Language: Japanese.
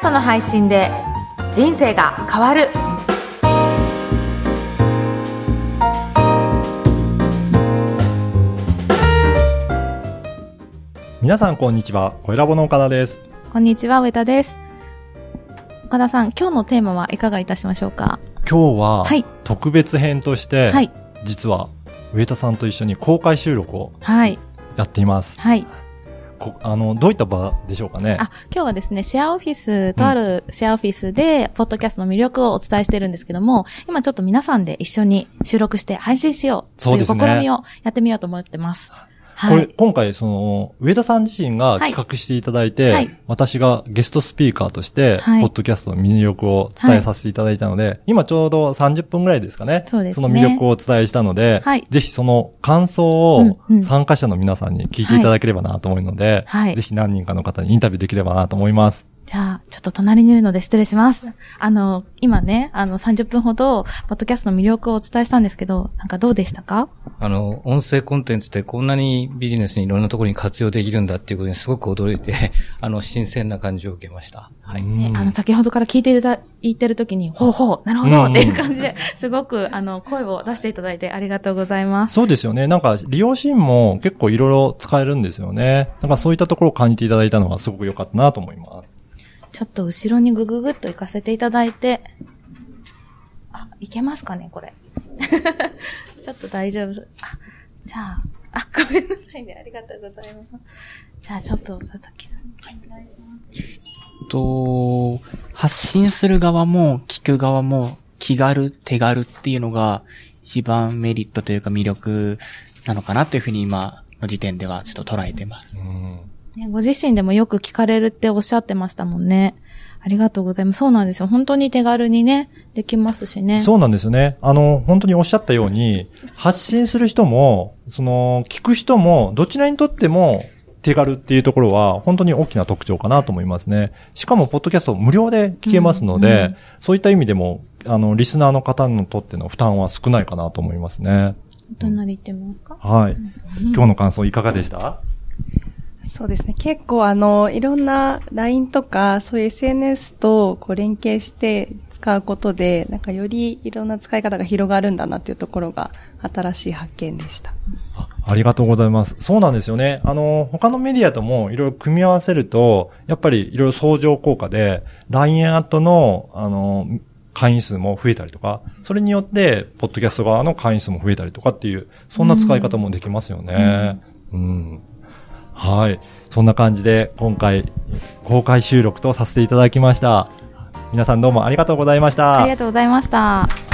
ストの配信で人生が変わる。皆さんこんにちは。小ラボの岡田です。こんにちは上田です。岡田さん今日のテーマはいかがいたしましょうか？今日ははい。特別編として、はい。実は上田さんと一緒に公開収録をはい。やっています。はいこあの、どういった場でしょうかね？あ、今日はですね、シェアオフィス、とあるシェアオフィスで、ポッドキャストの魅力をお伝えしてるんですけども、今ちょっと皆さんで一緒に収録して配信しようという試みをやってみようと思ってます。これ、はい。今回、その、上田さん自身が企画していただいて、はい。私がゲストスピーカーとして、はい。ポッドキャストの魅力を伝えさせていただいたので、今ちょうど30分ぐらいですかね。そうですね。の魅力をお伝えしたので、はい。ぜひその感想を参加者の皆さんに聞いていただければなと思うので、はい。ぜひ何人かの方にインタビューできればなと思います。じゃあ、ちょっと隣にいるので失礼します。あの、今ね、あの、30分ほど、ポッドキャストの魅力をお伝えしたんですけど、なんかどうでしたか？あの、音声コンテンツってこんなにビジネスにいろんなところに活用できるんだっていうことにすごく驚いて、あの、新鮮な感じを受けました。はい。うんあの、先ほどから聞いていただいてる時に、ほうほう、なるほど、うんっていう感じで、すごく、あの、声を出していただいてありがとうございます。そうですよね。なんか、利用シーンも結構いろいろ使えるんですよね。なんかそういったところを感じていただいたのがすごく良かったなと思います。ちょっと後ろにぐぐぐっと行かせていただいて、あ、いけますかね、これ。ちょっと大丈夫。あ、じゃあ、あ、ごめんなさいね。ありがとうございます。じゃあ、ちょっと、佐々木さん、お願いします。と、発信する側も聞く側も気軽、手軽っていうのが一番メリットというか魅力なのかなというふうに今の時点ではちょっと捉えてます。うんね、ご自身でもよく聞かれるっておっしゃってましたもんね。ありがとうございます。そうなんですよ。本当に手軽にね、できますしね。そうなんですよね。あの、本当におっしゃったように、発信する人も、その、聞く人も、どちらにとっても手軽っていうところは、本当に大きな特徴かなと思いますね。しかも、ポッドキャスト無料で聞けますので、うんうんそういった意味でも、あの、リスナーの方にとっての負担は少ないかなと思いますね。お隣行ってみますか？はい。今日の感想いかがでした？そうですね。結構あの、いろんな LINE とか、そういう SNS とこう連携して使うことで、なんかよりいろんな使い方が広がるんだなっていうところが新しい発見でした。あありがとうございます。そうなんですよね。あの、他のメディアともいろいろ組み合わせると、やっぱりいろいろ相乗効果で、LINE アットの、あの、会員数も増えたりとか、それによって、ポッドキャスト側の会員数も増えたりとかっていう、そんな使い方もできますよね。うん。はい。そんな感じで、今回、公開収録とさせていただきました。皆さんどうもありがとうございました。ありがとうございました。